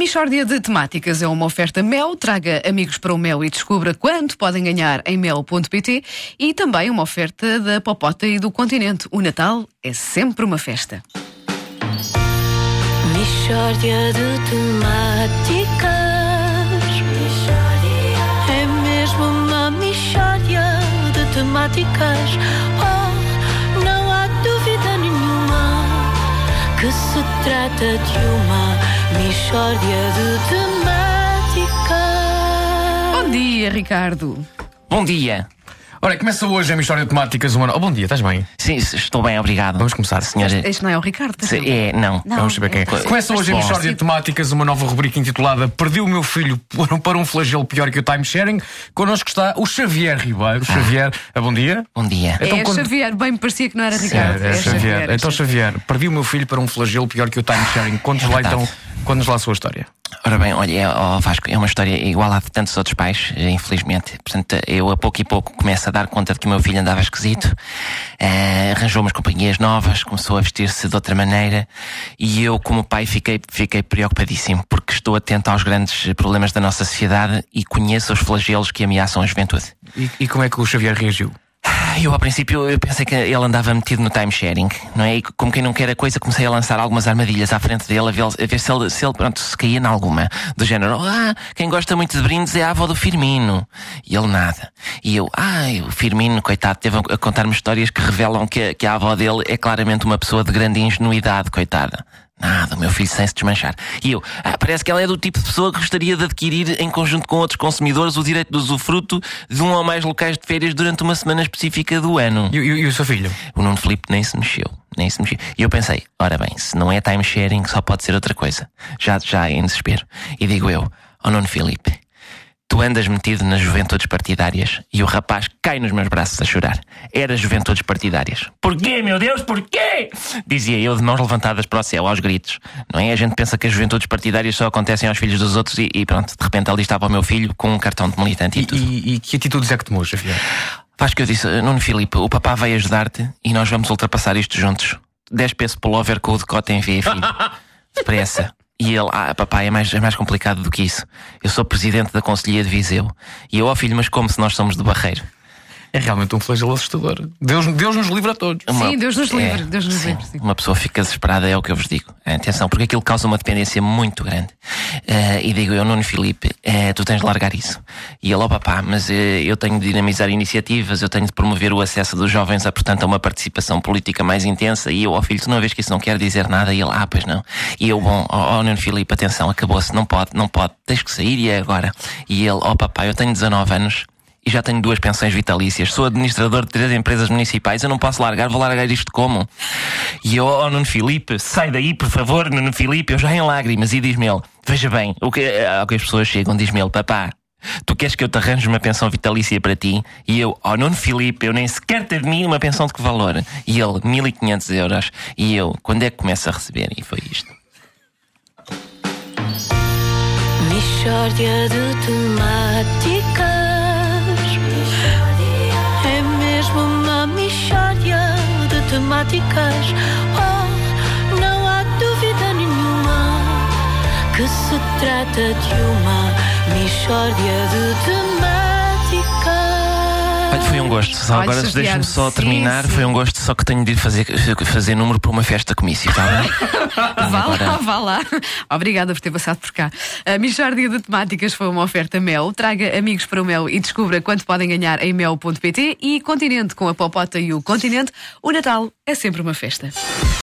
Michórdia de Temáticas é uma oferta Mel. Traga amigos para o Mel e descubra quanto podem ganhar em mel.pt e também uma oferta da Popota e do Continente. O Natal é sempre uma festa. Michórdia de temáticas. É mesmo uma michórdia de temáticas. Oh, não há dúvida nenhuma que se trata de uma michórdia de temáticas. Bom dia, Ricardo. Bom dia. Ora, começa hoje a minha história de temáticas uma. Oh, bom dia, estás bem? Sim, estou bem, obrigado. Vamos começar. senhora. Este não é o Ricardo. Se- É, não. Não. Vamos saber quem é. é- Começa hoje a minha história de temáticas, uma nova rubrica intitulada Perdi o meu filho por- para um flagelo pior que o timesharing. Connosco está o Xavier Ribeiro. Xavier, ah, bom dia. Bom dia. É Então, quando- Xavier, bem me parecia que não era Ricardo. É, é Xavier. Então, Xavier, perdi o meu filho para um flagelo pior que o timesharing. Contes lá verdade. então, contes lá a sua história. Ora bem, olha, ó, Vasco, é uma história igual à de tantos outros pais, eh, infelizmente. Portanto, eu a pouco e pouco começo a dar conta de que o meu filho andava esquisito, eh, arranjou umas companhias novas, começou a vestir-se de outra maneira e eu, como pai, fiquei, fiquei preocupadíssimo porque estou atento aos grandes problemas da nossa sociedade e conheço os flagelos que ameaçam a juventude. E, e como é que o Xavier reagiu? Eu, ao princípio, eu pensei que ele andava metido no timesharing, não é? E como quem não quer a coisa, comecei a lançar algumas armadilhas à frente dele, a ver, a ver se, ele, se ele, pronto, se caía em alguma. Do género, ah, quem gosta muito de brindes é a avó do Firmino. E ele nada. E eu, ai, o Firmino, coitado, teve a contar-me histórias que revelam que, que a avó dele é claramente uma pessoa de grande ingenuidade, coitada. Nada, o meu filho sem se desmanchar. E eu, ah, parece que ela é do tipo de pessoa que gostaria de adquirir, em conjunto com outros consumidores, o direito de usufruto de um ou mais locais de férias durante uma semana específica do ano. E, e- e o seu filho? O Nuno Filipe nem se mexeu. Nem se mexeu. E eu pensei, ora bem, se não é timesharing, só pode ser outra coisa. Já, já em desespero. E digo eu, ó Nuno Filipe, tu andas metido nas juventudes partidárias e o rapaz cai nos meus braços a chorar. Era juventudes partidárias. Porquê, meu Deus, porquê? Dizia eu de mãos levantadas para o céu, aos gritos. Não é? A gente pensa que as juventudes partidárias só acontecem aos filhos dos outros e, e pronto, de repente ali estava o meu filho com um cartão de militante e, E, tudo. e- e que atitudes é que tomou, Xavier? Faz que eu disse, Nuno Filipe, o papá vai ajudar-te e nós vamos ultrapassar isto juntos. 10 pesos pullover com o decote em V, filho. Depressa. E ele, ah, papai, é mais, é mais complicado do que isso. Eu sou presidente da Conselhia de Viseu. E eu, ó filho, mas como se nós somos de Barreiro? É realmente um flagelo assustador. Deus, Deus nos livra a todos. Uma- Sim, Deus nos livre, É, Deus nos sim, livre, sim. Uma pessoa fica desesperada, é o que eu vos digo. Atenção, porque aquilo causa uma dependência muito grande. Eh, e digo eu, Nuno Filipe, eh, tu tens de largar isso. E ele, ó papá, mas eh, eu tenho de dinamizar iniciativas, eu tenho de promover o acesso dos jovens a, portanto, a uma participação política mais intensa. E eu, ó filho, tu não vês que isso não quer dizer nada? E ele, ah, pois não. E eu, bom, ó, ó Nuno Filipe, atenção, acabou-se, não pode, não pode, tens que sair e é agora. E ele, ó papá, eu tenho 19 anos. E já tenho duas pensões vitalícias. Sou administrador de três empresas municipais. Eu não posso largar. Vou largar isto como? E eu, oh, Nuno Filipe, sai daí, por favor, Nuno Filipe. Eu já em lágrimas. E diz-me ele, veja bem, o que, ao que as pessoas chegam, diz-me ele, papá, tu queres que eu te arranje uma pensão vitalícia para ti? E eu, oh, Nuno Filipe, eu nem sequer te mim uma pensão de que valor? E ele, 1500 euros. E eu, quando é que começo a receber? E foi isto. Michórdia de temáticas. É mesmo uma michórdia de temáticas. Oh, que se trata de uma michórdia de temáticas. Olha, foi um gosto. Só Olha, agora deixa-me só sim, terminar. sim. Foi um gosto, só que tenho de ir fazer, fazer número para uma festa comício, está bem? Vá lá, vá lá. Obrigada por ter passado por cá. A Michórdia de Temáticas foi uma oferta Mel. Traga amigos para o Mel e descubra quanto podem ganhar em mel.pt e Continente com a Popota e o Continente. O Natal é sempre uma festa.